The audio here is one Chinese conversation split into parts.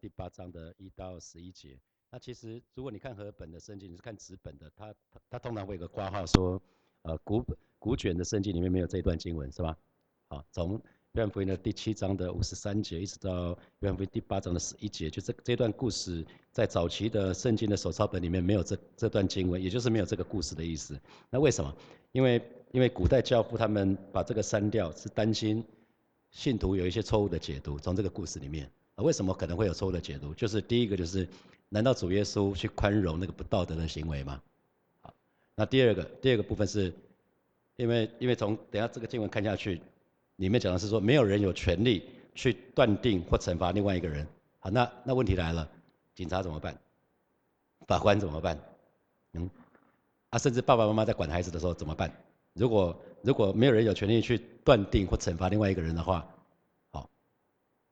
第八章的一到十一节。那其实如果你看和本的圣经，你是看纸本的，它它它通常会有个挂号说，呃古古卷的圣经里面没有这一段经文，是吧？好，从约翰福音的第七章的五十三节，一直到约翰福音第八章的十一节，就这这段故事，在早期的圣经的手抄本里面没有这这段经文，也就是没有这个故事的意思。那为什么？因为因为古代教父他们把这个删掉，是担心信徒有一些错误的解读，从这个故事里面。为什么可能会有错误的解读？就是第一个就是。难道主耶稣去宽容那个不道德的行为吗？好，那第二个第二个部分是，因为因为从等下这个经文看下去，里面讲的是说没有人有权利去断定或惩罚另外一个人。好，那那问题来了，警察怎么办？法官怎么办？嗯，啊，甚至爸爸妈妈在管孩子的时候怎么办？如果如果没有人有权利去断定或惩罚另外一个人的话，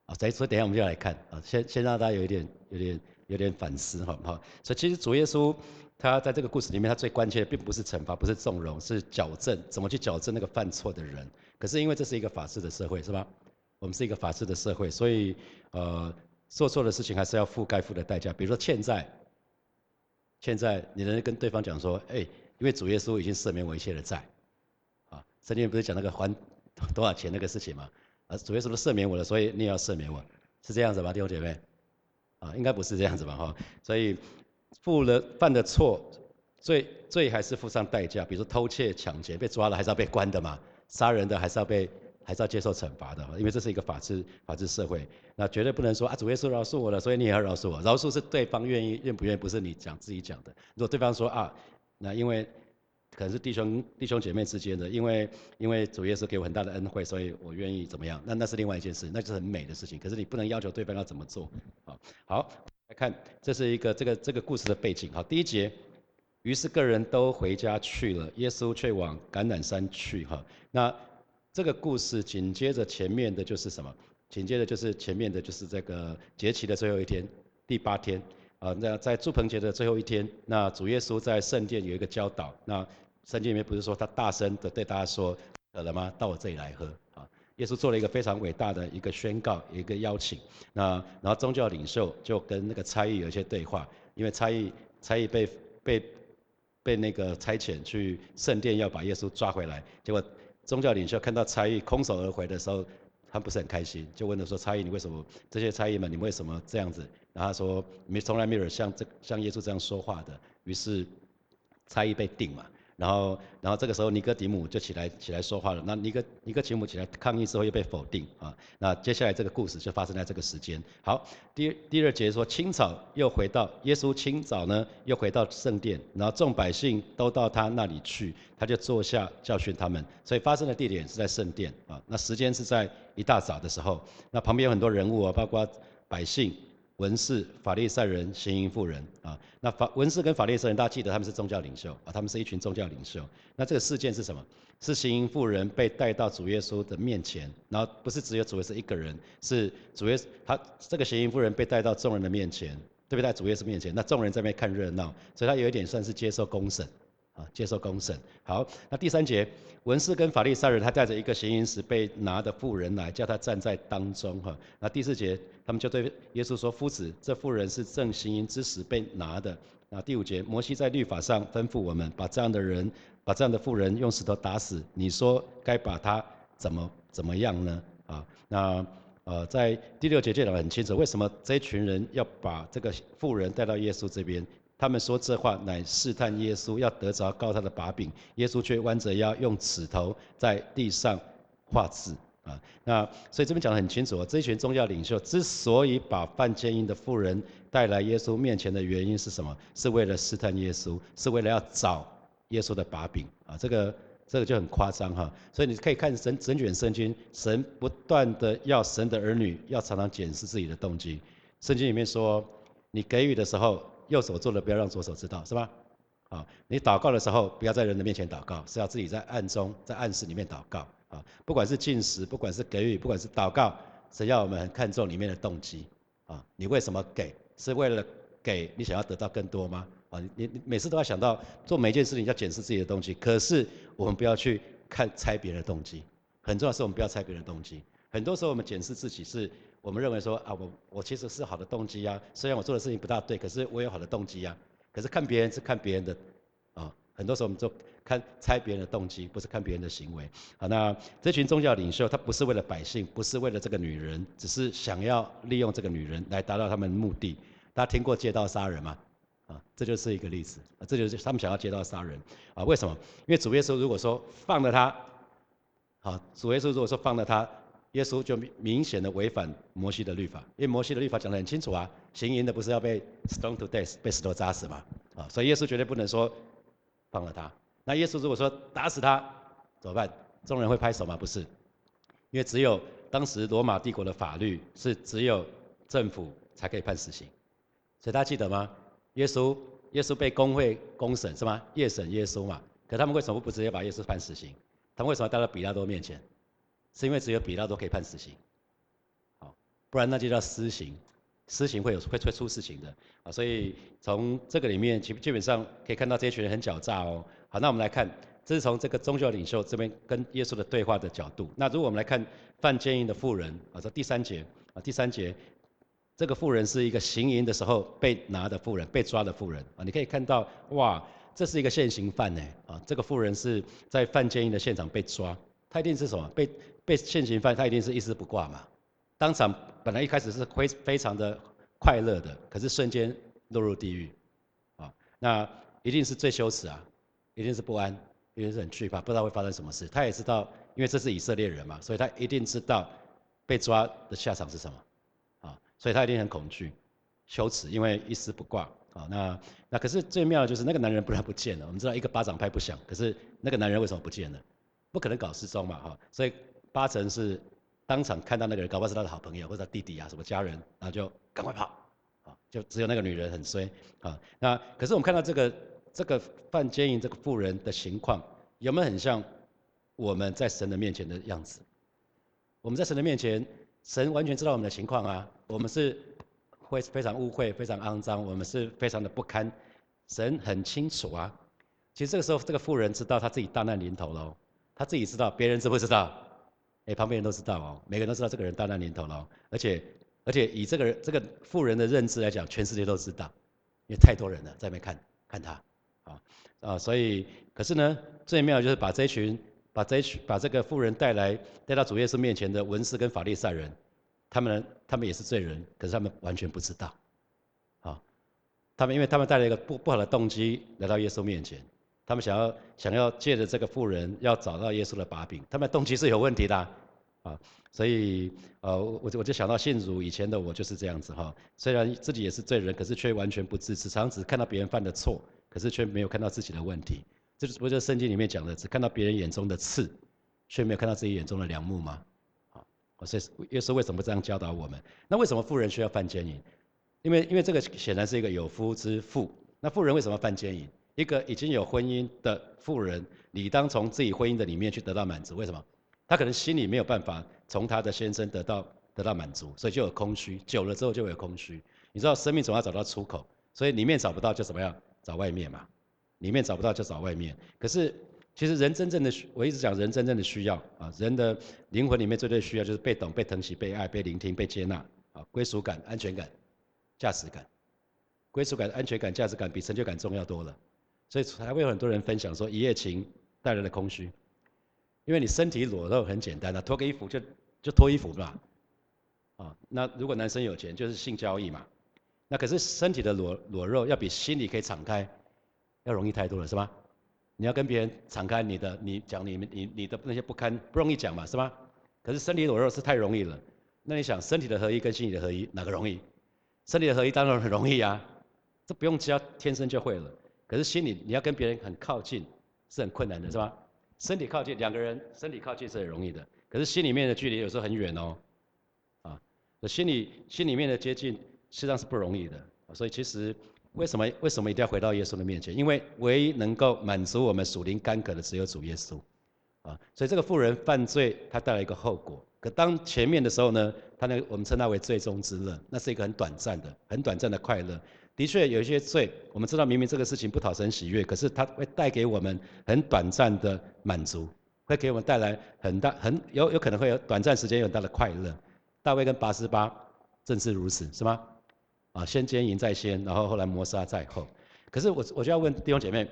啊，所以所以等下我们就来看啊，先先让大家有一点有点。有点反思，好不好？所以其实主耶稣他在这个故事里面，他最关切的并不是惩罚，不是纵容，是矫正，怎么去矫正那个犯错的人？可是因为这是一个法治的社会，是吧？我们是一个法治的社会，所以呃，做错的事情还是要付该付的代价。比如说欠债，欠债，你能跟对方讲说，哎，因为主耶稣已经赦免我一切的债，啊，圣经不是讲那个还多少钱那个事情吗？啊，主耶稣都赦免我了，所以你也要赦免我，是这样子吗，弟兄姐妹？啊，应该不是这样子吧，哈，所以，犯了犯的错，罪罪还是付上代价，比如说偷窃、抢劫，被抓了还是要被关的嘛，杀人的还是要被，还是要接受惩罚的，因为这是一个法治法治社会，那绝对不能说啊，主耶稣饶恕我了，所以你也要饶恕我，饶恕是对方愿意愿不愿意，不是你讲自己讲的，如果对方说啊，那因为。可能是弟兄弟兄姐妹之间的，因为因为主耶稣给我很大的恩惠，所以我愿意怎么样？那那是另外一件事，那就是很美的事情。可是你不能要求对方要怎么做啊？好，来看这是一个这个这个故事的背景。好，第一节，于是个人都回家去了，耶稣却往橄榄山去。哈，那这个故事紧接着前面的就是什么？紧接着就是前面的就是这个节期的最后一天，第八天啊。那在祝棚节的最后一天，那主耶稣在圣殿有一个教导，那。圣经里面不是说他大声的对大家说，渴了吗？到我这里来喝啊！耶稣做了一个非常伟大的一个宣告，一个邀请。那然后宗教领袖就跟那个差役有一些对话，因为差役差役被被被那个差遣去圣殿要把耶稣抓回来，结果宗教领袖看到差役空手而回的时候，他不是很开心，就问他说：差役，你为什么这些差役们，你为什么这样子？然后他说：没从来没有像这像耶稣这样说话的。于是差役被定嘛。然后，然后这个时候尼哥底母就起来起来说话了。那尼哥尼哥底母起来抗议之后又被否定啊。那接下来这个故事就发生在这个时间。好，第第二节说清早又回到耶稣清早呢又回到圣殿，然后众百姓都到他那里去，他就坐下教训他们。所以发生的地点是在圣殿啊。那时间是在一大早的时候。那旁边有很多人物啊，包括百姓。文士、法利赛人、行淫妇人啊，那法文士跟法利赛人，大家记得他们是宗教领袖啊，他们是一群宗教领袖。那这个事件是什么？是行淫妇人被带到主耶稣的面前，然后不是只有主耶稣一个人，是主耶稣他这个行淫妇人被带到众人的面前，对不对？主耶稣面前，那众人在那边看热闹，所以他有一点算是接受公审。啊，接受公审。好，那第三节，文士跟法利赛人，他带着一个行淫时被拿的妇人来，叫他站在当中。哈，那第四节，他们就对耶稣说：“夫子，这妇人是正行淫之时被拿的。”那第五节，摩西在律法上吩咐我们，把这样的人，把这样的妇人用石头打死。你说该把他怎么怎么样呢？啊，那呃，在第六节讲得很清楚，为什么这群人要把这个妇人带到耶稣这边？他们说这话乃试探耶稣，要得着告他的把柄。耶稣却弯着腰，用指头在地上画字啊。那所以这边讲得很清楚哦，这群宗教领袖之所以把犯奸淫的妇人带来耶稣面前的原因是什么？是为了试探耶稣，是为了要找耶稣的把柄啊。这个这个就很夸张哈。所以你可以看整整卷圣经，神不断的要神的儿女要常常检视自己的动机。圣经里面说，你给予的时候。右手做的不要让左手知道，是吧？啊，你祷告的时候不要在人的面前祷告，是要自己在暗中在暗室里面祷告啊。不管是进食，不管是给予，不管是祷告，只要我们很看重里面的动机啊。你为什么给？是为了给你想要得到更多吗？啊，你你每次都要想到做每一件事情要检视自己的动机。可是我们不要去看猜别人的动机，很重要是我们不要猜别人的动机。很多时候我们检视自己是。我们认为说啊，我我其实是好的动机啊，虽然我做的事情不大对，可是我有好的动机啊。可是看别人是看别人的，啊，很多时候我们就看猜别人的动机，不是看别人的行为。好，那这群宗教领袖他不是为了百姓，不是为了这个女人，只是想要利用这个女人来达到他们的目的。大家听过借刀杀人吗？啊，这就是一个例子，这就是他们想要借刀杀人。啊，为什么？因为主耶稣如果说放了他，好，主耶稣如果说放了他。耶稣就明显的违反摩西的律法，因为摩西的律法讲得很清楚啊，行淫的不是要被 stone to death 被石头砸死嘛，啊，所以耶稣绝对不能说放了他。那耶稣如果说打死他怎么办？众人会拍手吗？不是，因为只有当时罗马帝国的法律是只有政府才可以判死刑，所以大家记得吗？耶稣耶稣被公会公审是吗？夜审耶稣嘛，可他们为什么不直接把耶稣判死刑？他们为什么带到比拉多面前？是因为只有比拉多可以判死刑，好，不然那就叫私刑，私刑会有会会出事情的啊，所以从这个里面基基本上可以看到这些群人很狡诈哦。好，那我们来看，这是从这个宗教领袖这边跟耶稣的对话的角度。那如果我们来看犯奸淫的妇人啊，这第三节啊，第三节，这个妇人是一个行淫的时候被拿的妇人，被抓的妇人啊，你可以看到哇，这是一个现行犯呢啊，这个妇人是在犯奸淫的现场被抓，他一定是什么被。被现行犯，他一定是一丝不挂嘛。当场本来一开始是非非常的快乐的，可是瞬间落入地狱，啊，那一定是最羞耻啊，一定是不安，一定是很惧怕，不知道会发生什么事。他也知道，因为这是以色列人嘛，所以他一定知道被抓的下场是什么，啊，所以他一定很恐惧、羞耻，因为一丝不挂。啊，那那可是最妙的就是那个男人不然不见了。我们知道一个巴掌拍不响，可是那个男人为什么不见了？不可能搞失踪嘛，哈，所以。八成是当场看到那个人，搞不好是他的好朋友或者他弟弟啊，什么家人，然后就赶快跑，啊，就只有那个女人很衰，啊，那可是我们看到这个这个犯奸淫这个妇人的情况，有没有很像我们在神的面前的样子？我们在神的面前，神完全知道我们的情况啊，我们是会非常污秽、非常肮脏，我们是非常的不堪，神很清楚啊。其实这个时候，这个妇人知道她自己大难临头了，她自己知道，别人知不知道？哎，旁边人都知道哦，每个人都知道这个人大难临头了，而且而且以这个人这个富人的认知来讲，全世界都知道，因为太多人了在那边看看他，啊啊，所以可是呢，最妙就是把这群把这群把这个富人带来带到主耶稣面前的文士跟法利赛人，他们他们也是罪人，可是他们完全不知道，啊，他们因为他们带了一个不不好的动机来到耶稣面前。他们想要想要借着这个妇人要找到耶稣的把柄，他们动机是有问题的啊，所以呃我我就想到信主以前的我就是这样子哈，虽然自己也是罪人，可是却完全不自知，常常只看到别人犯的错，可是却没有看到自己的问题，这不就是圣经里面讲的，只看到别人眼中的刺，却没有看到自己眼中的良木吗？好，所以耶稣为什么这样教导我们？那为什么富人需要犯奸淫？因为因为这个显然是一个有夫之妇，那富人为什么犯奸淫？一个已经有婚姻的妇人，理当从自己婚姻的里面去得到满足。为什么？她可能心里没有办法从她的先生得到得到满足，所以就有空虚。久了之后就会有空虚。你知道，生命总要找到出口，所以里面找不到就怎么样？找外面嘛。里面找不到就找外面。可是其实人真正的，我一直讲人真正的需要啊，人的灵魂里面最最需要就是被懂、被疼惜、被爱、被聆听、被接纳啊，归属感、安全感、价值感。归属感、安全感、价值感比成就感重要多了。所以才会有很多人分享说一夜情带来的空虚，因为你身体裸露很简单的，脱个衣服就就脱衣服嘛，啊，那如果男生有钱就是性交易嘛，那可是身体的裸裸露要比心里可以敞开要容易太多了是吧？你要跟别人敞开你的，你讲你们你你的那些不堪不容易讲嘛是吧？可是身体裸露是太容易了，那你想身体的合一跟心理的合一哪个容易？身体的合一当然很容易啊，这不用教天生就会了。可是心里你要跟别人很靠近是很困难的，是吧？身体靠近两个人身体靠近是很容易的，可是心里面的距离有时候很远哦，啊，心里心里面的接近实际上是不容易的，所以其实为什么为什么一定要回到耶稣的面前？因为唯一能够满足我们属灵干渴的只有主耶稣，啊，所以这个妇人犯罪，他带来一个后果。可当前面的时候呢，他那我们称它为最终之乐，那是一个很短暂的、很短暂的快乐。的确有一些罪，我们知道明明这个事情不讨神喜悦，可是它会带给我们很短暂的满足，会给我们带来很大很有有可能会有短暂时间有很大的快乐。大卫跟拔示巴正是如此，是吗？啊，先奸淫在先，然后后来谋杀在后。可是我我就要问弟兄姐妹，弟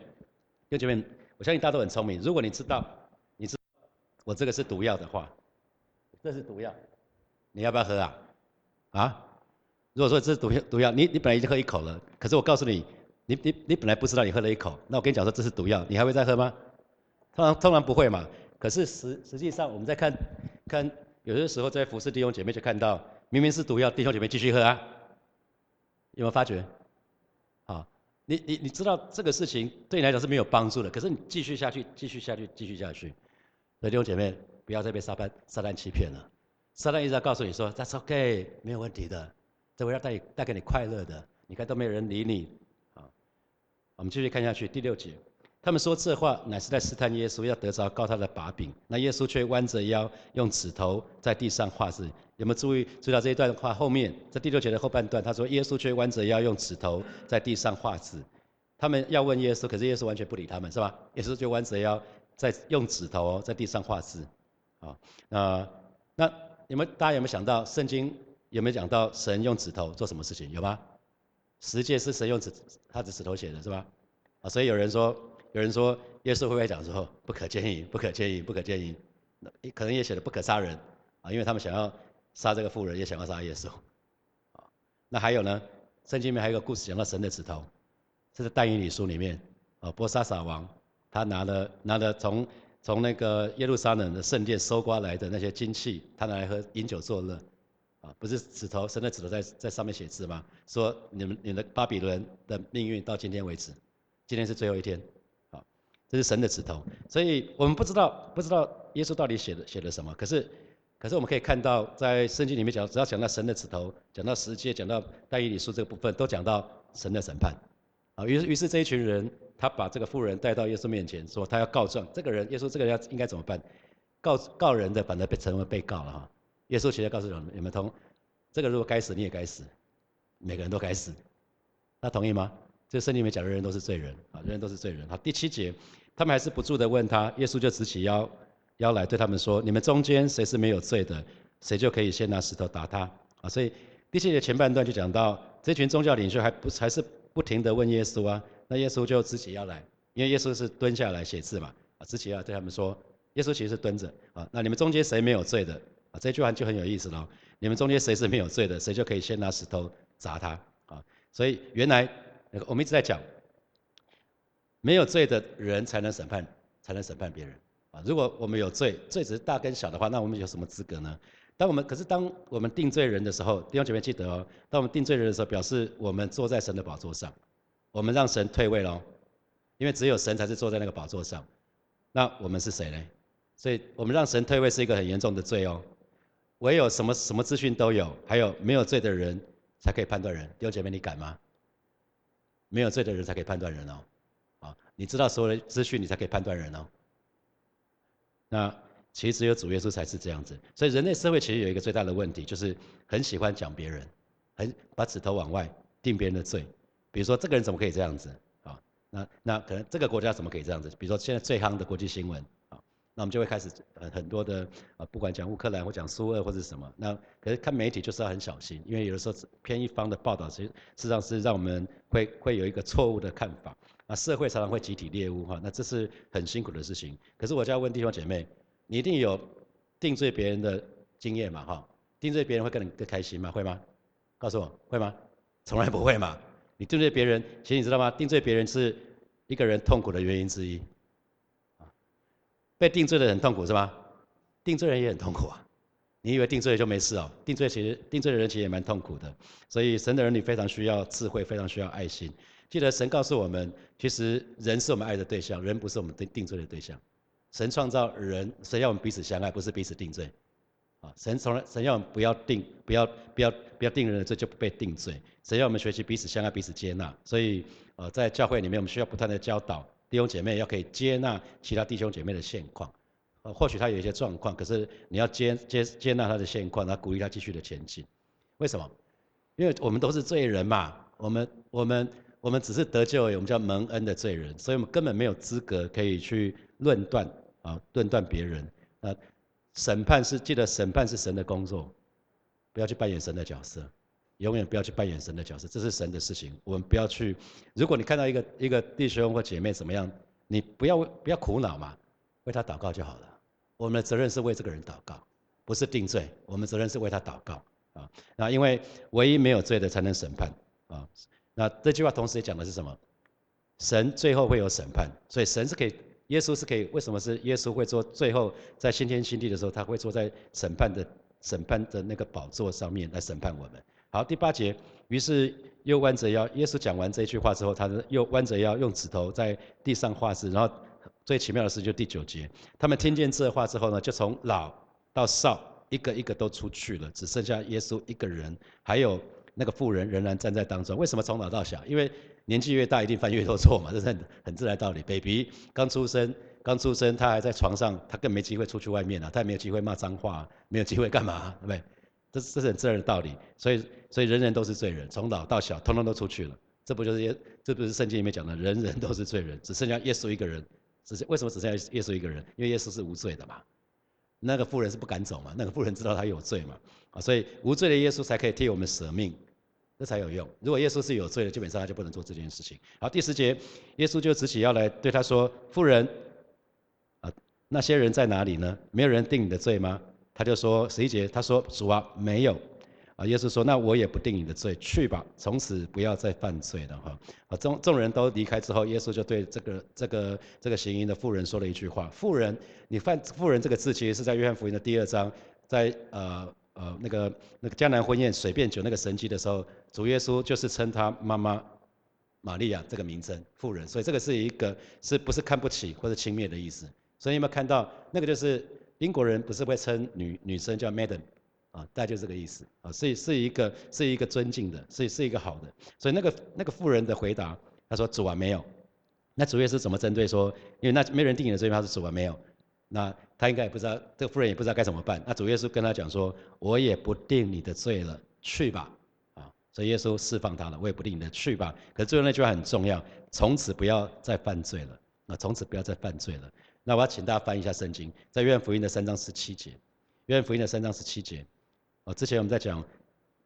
兄姐妹，我相信大家都很聪明。如果你知道，你知我这个是毒药的话，这是毒药，你要不要喝啊？啊？如果说这是毒药，毒药，你你本来已经喝一口了，可是我告诉你，你你你本来不知道你喝了一口，那我跟你讲说这是毒药，你还会再喝吗？通常通常不会嘛。可是实实际上我们在看看有的时候在服侍弟兄姐妹就看到，明明是毒药，弟兄姐妹继续喝啊。有没有发觉？啊，你你你知道这个事情对你来讲是没有帮助的，可是你继续下去，继续下去，继续下去。所以弟兄姐妹，不要再被撒旦撒旦欺骗了。撒旦一直在告诉你说，That's OK，没有问题的，这会要带带给你快乐的。你看都没有人理你。啊，我们继续看下去，第六节。他们说这话乃是在试探耶稣，要得着告他的把柄。那耶稣却弯着腰，用指头在地上画字。有没有注意注意到这一段话后面，在第六节的后半段，他说耶稣却弯着腰，用指头在地上画字。他们要问耶稣，可是耶稣完全不理他们，是吧？耶稣就弯着腰，在用指头在地上画字。啊，那那有没有大家有没有想到圣经有没有讲到神用指头做什么事情？有吗？十诫是神用指他的指头写的，是吧？啊，所以有人说。有人说耶稣会不会讲说不可奸淫，不可奸淫，不可奸淫？可能也写的不可杀人啊，因为他们想要杀这个妇人，也想要杀耶稣。啊，那还有呢？圣经里面还有一个故事讲到神的指头，这是但以理书里面啊，波沙撒王他拿了拿了从从那个耶路撒冷的圣殿搜刮来的那些金器，他拿来喝饮酒作乐。啊，不是指头，神的指头在在上面写字吗？说你们你的巴比伦的命运到今天为止，今天是最后一天。这是神的指头，所以我们不知道不知道耶稣到底写的写了什么。可是，可是我们可以看到，在圣经里面讲，只要讲到神的指头，讲到十诫，讲到但以理书这个部分，都讲到神的审判。啊，于是于是这一群人，他把这个妇人带到耶稣面前，说他要告状。这个人，耶稣这个人要应该怎么办？告告人的，反而被成为被告了哈。耶稣其实告诉你们，你们同这个如果该死，你也该死，每个人都该死。那同意吗？这圣经里面讲的人都是罪人啊，人人都是罪人。好，第七节。他们还是不住的问他，耶稣就直起腰腰来对他们说：“你们中间谁是没有罪的，谁就可以先拿石头打他。”啊，所以第七节前半段就讲到，这群宗教领袖还不还是不停的问耶稣啊，那耶稣就直起腰来，因为耶稣是蹲下来写字嘛，啊，直起腰对他们说，耶稣其实是蹲着啊，那你们中间谁没有罪的？啊，这句话就很有意思了，你们中间谁是没有罪的，谁就可以先拿石头砸他。啊，所以原来我们一直在讲。没有罪的人才能审判，才能审判别人啊！如果我们有罪，罪只是大跟小的话，那我们有什么资格呢？当我们可是当我们定罪人的时候，弟兄姐妹记得哦，当我们定罪人的时候，表示我们坐在神的宝座上，我们让神退位喽，因为只有神才是坐在那个宝座上。那我们是谁呢？所以我们让神退位是一个很严重的罪哦。唯有什么什么资讯都有，还有没有罪的人才可以判断人。弟兄姐妹，你敢吗？没有罪的人才可以判断人哦。啊你知道所有的资讯，你才可以判断人哦。那其实只有主耶稣才是这样子。所以人类社会其实有一个最大的问题，就是很喜欢讲别人，很把指头往外定别人的罪。比如说这个人怎么可以这样子啊？那那可能这个国家怎么可以这样子？比如说现在最夯的国际新闻。那我们就会开始很很多的啊，不管讲乌克兰或讲苏俄或者什么，那可是看媒体就是要很小心，因为有的时候偏一方的报道，其实事实上是让我们会会有一个错误的看法。那，社会常常会集体猎物哈，那这是很辛苦的事情。可是我就要问弟兄姐妹，你一定有定罪别人的经验嘛哈？定罪别人会更更开心吗？会吗？告诉我会吗？从来不会嘛。你定罪别人，其实你知道吗？定罪别人是一个人痛苦的原因之一。被定罪的人痛苦是吗？定罪人也很痛苦啊！你以为定罪就没事哦？定罪其实定罪的人其实也蛮痛苦的。所以神的儿女非常需要智慧，非常需要爱心。记得神告诉我们，其实人是我们爱的对象，人不是我们定定罪的对象。神创造人，神要我们彼此相爱，不是彼此定罪。啊，神从来神要我们不要定，不要不要不要定人的罪就不被定罪。神要我们学习彼此相爱，彼此接纳。所以呃，在教会里面，我们需要不断的教导。弟兄姐妹要可以接纳其他弟兄姐妹的现况，呃，或许他有一些状况，可是你要接接接纳他的现况，然后鼓励他继续的前进。为什么？因为我们都是罪人嘛，我们我们我们只是得救，我们叫蒙恩的罪人，所以我们根本没有资格可以去论断啊，论断别人。那审判是记得审判是神的工作，不要去扮演神的角色，永远不要去扮演神的角色，这是神的事情，我们不要去。如果你看到一个一个弟兄或姐妹怎么样，你不要不要苦恼嘛，为他祷告就好了。我们的责任是为这个人祷告，不是定罪，我们责任是为他祷告啊。那因为唯一没有罪的才能审判啊。那这句话同时也讲的是什么？神最后会有审判，所以神是可以，耶稣是可以。为什么是耶稣会坐最后在新天新地的时候，他会坐在审判的审判的那个宝座上面来审判我们？好，第八节，于是又弯着腰，耶稣讲完这句话之后，他又弯着腰用指头在地上画字。然后最奇妙的事，就第九节，他们听见这话之后呢，就从老到少一个一个都出去了，只剩下耶稣一个人，还有。那个妇人仍然站在当中，为什么从老到小？因为年纪越大，一定犯越多错嘛，这是很很自然道理。baby 刚出生，刚出生，他还在床上，他更没机会出去外面啊，他也没有机会骂脏话，没有机会干嘛，对不对？这这是很自然的道理。所以，所以人人都是罪人，从老到小，通通都出去了。这不就是耶？这不是圣经里面讲的，人人都是罪人，只剩下耶稣一个人。只是为什么只剩下耶稣一个人？因为耶稣是无罪的嘛。那个妇人是不敢走嘛？那个妇人知道他有罪嘛？啊，所以无罪的耶稣才可以替我们舍命。这才有用。如果耶稣是有罪的，基本上他就不能做这件事情。好，第十节，耶稣就直起腰来对他说：“妇人，啊，那些人在哪里呢？没有人定你的罪吗？”他就说：“十一节，他说主啊，没有。”啊，耶稣说：“那我也不定你的罪，去吧，从此不要再犯罪了。”哈，啊，众众人都离开之后，耶稣就对这个这个这个行淫的妇人说了一句话：“妇人，你犯妇人这个字，其实是在约翰福音的第二章，在呃。”呃，那个那个江南婚宴水变酒那个神迹的时候，主耶稣就是称他妈妈玛利亚这个名称妇人，所以这个是一个是不是看不起或者轻蔑的意思？所以有没有看到那个就是英国人不是会称女女生叫 madam 啊，大概就这个意思啊，是是一个是一个尊敬的，是是一个好的。所以那个那个妇人的回答，他说主啊没有。那主耶稣怎么针对说，因为那没人定你的罪，他说主啊没有。那他应该也不知道，这个妇人也不知道该怎么办。那主耶稣跟他讲说：“我也不定你的罪了，去吧。”啊，所以耶稣释放他了。我也不定你的，去吧。可是最后那句话很重要：从此不要再犯罪了。啊，从此不要再犯罪了。那我要请大家翻一下圣经，在约翰福音的三章十七节。约翰福音的三章十七节。哦，之前我们在讲，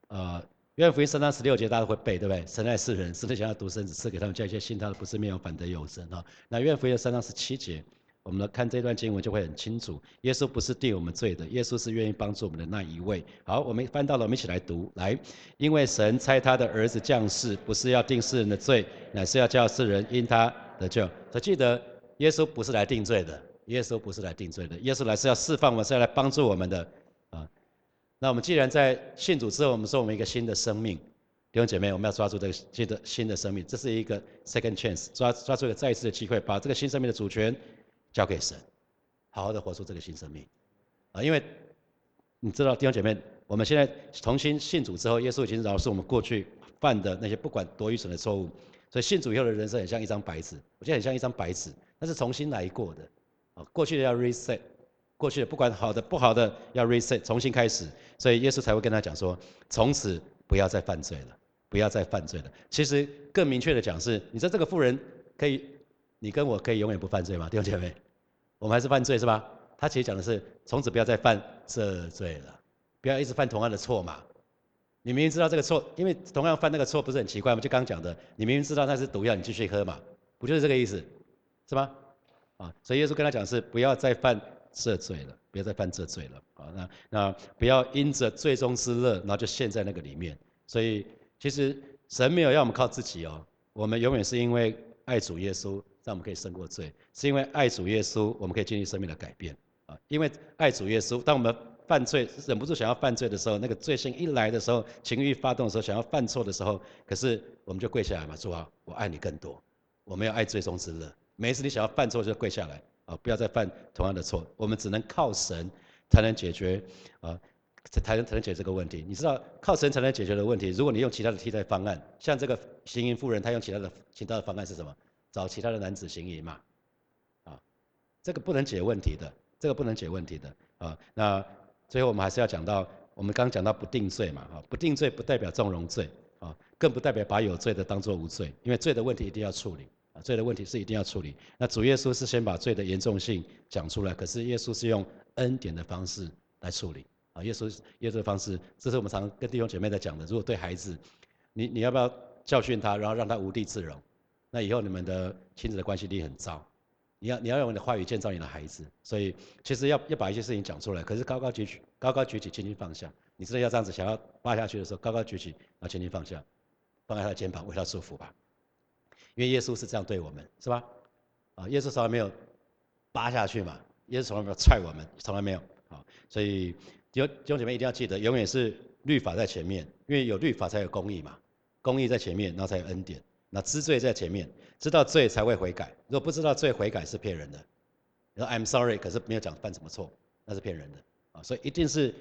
呃，约翰福音三章十六节大家会背，对不对？神爱世人，神想要独生子赐给他们，叫一切信他的不是灭亡，反得有生。啊，那约翰福音的三章十七节。我们来看这段经文就会很清楚，耶稣不是定我们罪的，耶稣是愿意帮助我们的那一位。好，我们翻到了，我们一起来读。来，因为神差他的儿子降世，不是要定世人的罪，乃是要叫世人因他得救。他记得，耶稣不是来定罪的，耶稣不是来定罪的，耶稣来是要释放我们，是要来帮助我们的。啊，那我们既然在信主之后，我们说我们一个新的生命，弟兄姐妹，我们要抓住这个新的新的生命，这是一个 second chance，抓抓住一个再一次的机会，把这个新生命的主权。交给神，好好的活出这个新生命，啊，因为你知道弟兄姐妹，我们现在重新信主之后，耶稣已经饶恕我们过去犯的那些不管多愚蠢的错误，所以信主以后的人生很像一张白纸，我觉得很像一张白纸，那是重新来过的，啊，过去的要 reset，过去的不管好的不好的要 reset，重新开始，所以耶稣才会跟他讲说，从此不要再犯罪了，不要再犯罪了。其实更明确的讲是，你说这个妇人可以。你跟我可以永远不犯罪吗？弟兄姐妹，我们还是犯罪是吧？他其实讲的是从此不要再犯这罪了，不要一直犯同样的错嘛。你明明知道这个错，因为同样犯那个错不是很奇怪吗？就刚讲的，你明明知道那是毒药，你继续喝嘛，不就是这个意思，是吧？啊，所以耶稣跟他讲是不要再犯这罪了，不要再犯这罪了。啊，那那不要因着最终之乐，然后就陷在那个里面。所以其实神没有要我们靠自己哦，我们永远是因为爱主耶稣。让我们可以胜过罪，是因为爱主耶稣，我们可以经历生命的改变啊！因为爱主耶稣，当我们犯罪忍不住想要犯罪的时候，那个罪性一来的时候，情欲发动的时候，想要犯错的时候，可是我们就跪下来嘛，主啊，我爱你更多，我们要爱最终之乐。每一次你想要犯错，就跪下来啊，不要再犯同样的错。我们只能靠神才能解决啊，才能才能解决这个问题。你知道，靠神才能解决的问题，如果你用其他的替代方案，像这个行淫妇人，她用其他的其他的方案是什么？找其他的男子行淫嘛，啊，这个不能解问题的，这个不能解问题的啊。那最后我们还是要讲到，我们刚讲到不定罪嘛，啊，不定罪不代表纵容罪啊，更不代表把有罪的当作无罪，因为罪的问题一定要处理罪的问题是一定要处理。那主耶稣是先把罪的严重性讲出来，可是耶稣是用恩典的方式来处理。啊，耶稣耶稣的方式，这是我们常跟弟兄姐妹在讲的。如果对孩子，你你要不要教训他，然后让他无地自容？那以后你们的亲子的关系力很糟。你要你要用你的话语建造你的孩子，所以其实要要把一些事情讲出来。可是高高举起，高高举起，轻轻放下。你真的要这样子，想要扒下去的时候，高高举起，然后轻轻放下，放在他的肩膀，为他祝福吧。因为耶稣是这样对我们，是吧？啊，耶稣从来没有扒下去嘛，耶稣从来没有踹我们，从来没有。啊，所以弟兄姐妹一定要记得，永远是律法在前面，因为有律法才有公义嘛，公义在前面，然后才有恩典。那知罪在前面，知道罪才会悔改。如果不知道罪悔改是骗人的。你说 I'm sorry，可是没有讲犯什么错，那是骗人的。啊，所以一定是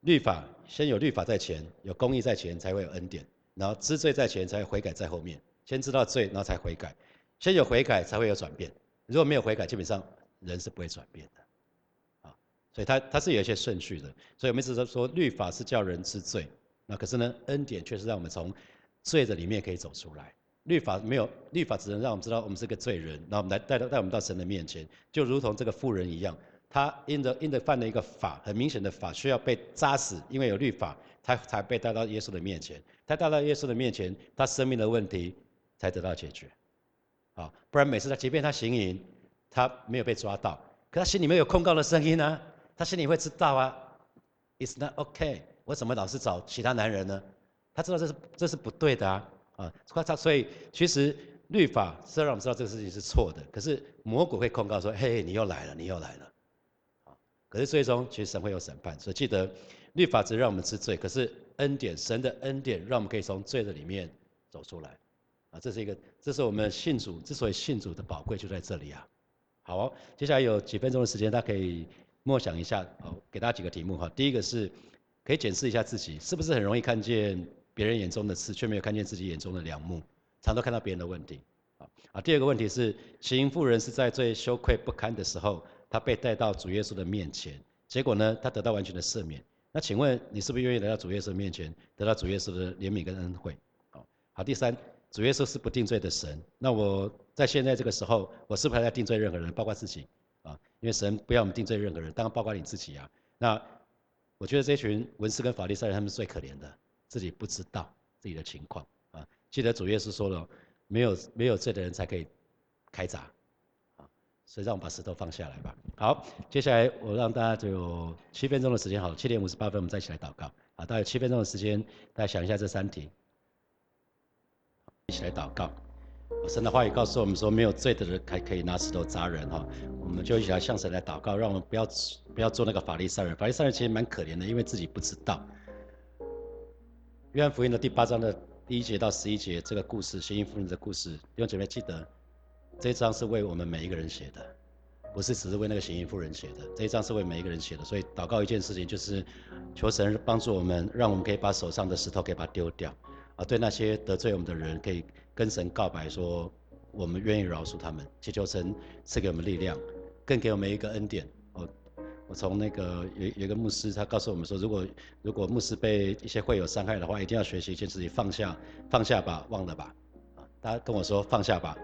律法先有律法在前，有公义在前，才会有恩典。然后知罪在前，才会悔改在后面。先知道罪，然后才悔改。先有悔改，才会有转变。如果没有悔改，基本上人是不会转变的。啊，所以它它是有一些顺序的。所以我们一直说律法是叫人知罪，那可是呢，恩典却是让我们从罪的里面可以走出来。律法没有，律法只能让我们知道我们是个罪人，然后我们来带到带我们到神的面前，就如同这个妇人一样，他因着因着犯了一个法，很明显的法需要被扎死，因为有律法，他才被带到耶稣的面前。他带到耶稣的面前，他生命的问题才得到解决。啊，不然每次他即便他行淫，他没有被抓到，可他心里面有控告的声音呢，他心里会知道啊，It's not okay，我怎么老是找其他男人呢？他知道这是这是不对的啊。啊，他所以其实律法是让我们知道这个事情是错的，可是魔鬼会控告说：“嘿，你又来了，你又来了。”啊，可是最终其实神会有审判，所以记得律法只让我们知罪，可是恩典，神的恩典让我们可以从罪的里面走出来。啊，这是一个，这是我们信主之所以信主的宝贵就在这里啊。好，接下来有几分钟的时间，大家可以默想一下，哦，给大家几个题目哈。第一个是可以检视一下自己是不是很容易看见。别人眼中的刺，却没有看见自己眼中的良木，常都看到别人的问题。啊啊，第二个问题是，行妇人是在最羞愧不堪的时候，她被带到主耶稣的面前，结果呢，她得到完全的赦免。那请问你是不是愿意来到主耶稣面前，得到主耶稣的怜悯跟恩惠？好，好，第三，主耶稣是不定罪的神。那我在现在这个时候，我是不是还在定罪任何人，包括自己？啊，因为神不要我们定罪任何人，当然包括你自己啊。那我觉得这群文士跟法利赛人他们最可怜的。自己不知道自己的情况啊！记得主耶稣说了，没有没有罪的人才可以开闸啊！所以让我们把石头放下来吧。好，接下来我让大家就有七分钟的时间，好，七点五十八分我们再一起来祷告啊！大概七分钟的时间，大家想一下这三题，一起来祷告。神的话语告诉我们说，没有罪的人还可以拿石头砸人哈！我们就一起来向神来祷告，让我们不要不要做那个法利赛人。法利赛人其实蛮可怜的，因为自己不知道。约翰福音的第八章的第一节到十一节，这个故事，行淫妇人的故事，弟兄姐妹记得，这一章是为我们每一个人写的，不是只是为那个行淫妇人写的，这一章是为每一个人写的。所以祷告一件事情，就是求神帮助我们，让我们可以把手上的石头给把它丢掉，啊，对那些得罪我们的人，可以跟神告白说，我们愿意饶恕他们，祈求神赐给我们力量，更给我们一个恩典。哦我从那个有有一个牧师，他告诉我们说，如果如果牧师被一些会有伤害的话，一定要学习一件事情，放下，放下吧，忘了吧。啊，大家跟我说放下吧，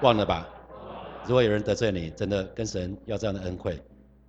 忘了吧。如果有人得罪你，真的跟神要这样的恩惠，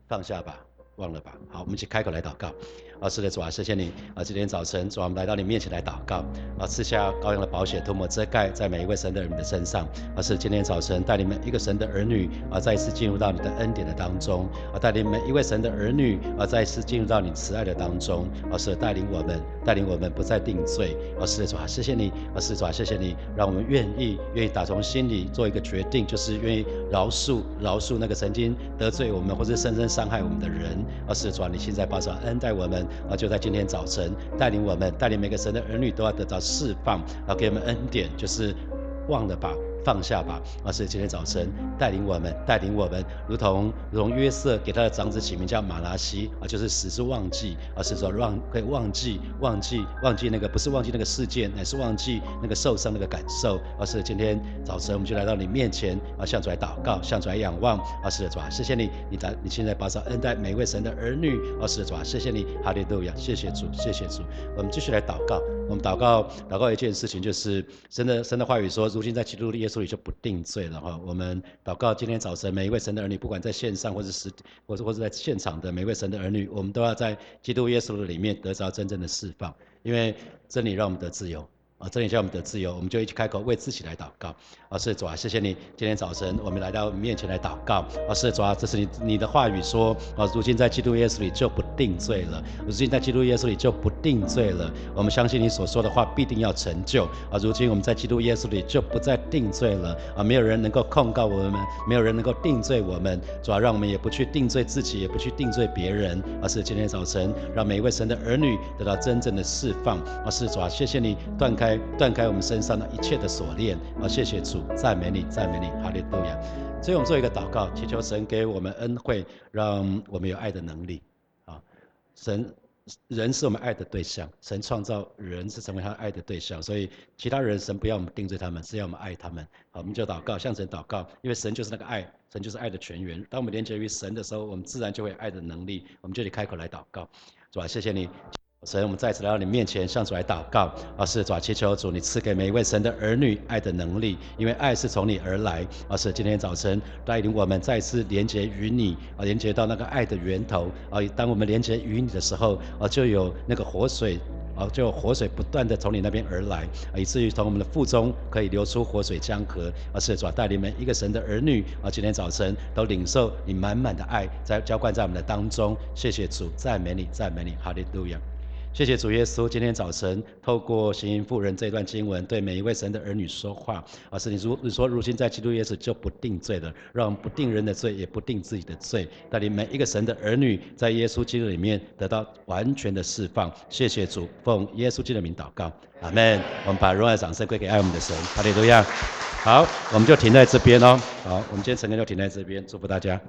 放下吧，忘了吧。好，我们一起开口来祷告。啊，是的，主啊，谢谢你啊！今天早晨，主啊，我们来到你面前来祷告啊，赐下羔羊的宝血，涂抹遮盖在每一位神的人的身上。啊，是今天早晨带领每一个神的儿女啊，再一次进入到你的恩典的当中啊，带领每一位神的儿女啊，再一次进入到你慈爱的当中啊，是带领我们，带领我们不再定罪。啊，是的，主啊，谢谢你啊，是主啊，谢谢你，让我们愿意愿意打从心里做一个决定，就是愿意饶恕饶恕那个曾经得罪我们或者深深伤害我们的人。而，是主啊，你现在把上恩待我们。啊，就在今天早晨，带领我们，带领每个神的儿女都要得到释放，啊，给我们恩典，就是忘了吧。放下吧，而是今天早晨带领我们，带领我们，如同如同约瑟给他的长子起名叫马拉西啊，就是死是忘记，而是说忘可以忘记忘记忘记那个不是忘记那个事件，乃是忘记那个受伤那个感受。而是今天早晨我们就来到你面前啊，向主来祷告，向主来仰望。而是主啊，谢谢你，你在你现在把上恩待每位神的儿女。而是主啊，谢谢你，哈利路亚，谢谢主，谢谢主。我们继续来祷告，我们祷告祷告一件事情，就是神的神的话语说，如今在基督的耶稣。所以就不定罪了哈。我们祷告，今天早晨每一位神的儿女，不管在线上或是实，或者或者在现场的每一位神的儿女，我们都要在基督耶稣的里面得着真正的释放，因为真理让我们得自由。啊，这里叫我们的自由，我们就一起开口为自己来祷告。啊，是主啊，谢谢你，今天早晨我们来到面前来祷告。啊，是主啊，这是你你的话语说，啊，如今在基督耶稣里就不定罪了，如今在基督耶稣里就不定罪了。我们相信你所说的话必定要成就。啊，如今我们在基督耶稣里就不再定罪了。啊，没有人能够控告我们，没有人能够定罪我们。主啊，让我们也不去定罪自己，也不去定罪别人。而是今天早晨，让每一位神的儿女得到真正的释放。啊，是主啊，谢谢你断开。断开我们身上的一切的锁链，啊，谢谢主，赞美你，赞美你，哈利路亚。所以我们做一个祷告，祈求神给我们恩惠，让我们有爱的能力。啊，神人是我们爱的对象，神创造人是成为他爱的对象，所以其他人神不要我们定罪他们，是要我们爱他们。好，我们就祷告，向神祷告，因为神就是那个爱，神就是爱的泉源。当我们连接于神的时候，我们自然就会爱的能力。我们就得开口来祷告，主啊，谢谢你。神，我们再次来到你面前，向主来祷告。啊，是主，祈求主，你赐给每一位神的儿女爱的能力，因为爱是从你而来。啊，是今天早晨带领我们再次连接于你，啊，连接到那个爱的源头。啊，当我们连接于你的时候，啊，就有那个活水。哦，就活水不断的从你那边而来，以至于从我们的腹中可以流出活水江河。而是主带领每一个神的儿女，啊，今天早晨都领受你满满的爱，在浇灌在我们的当中。谢谢主，赞美你，赞美你，哈利路亚。谢谢主耶稣，今天早晨透过行淫妇人这段经文，对每一位神的儿女说话。而是你如你说，如今在基督耶稣就不定罪了，让不定人的罪，也不定自己的罪，带领每一个神的儿女在耶稣基督里面得到完全的释放。谢谢主，奉耶稣基督的名祷告，阿门。我们把荣耀掌声归给爱我们的神，哈利路亚。好，我们就停在这边哦。好，我们今天晨更就停在这边，祝福大家。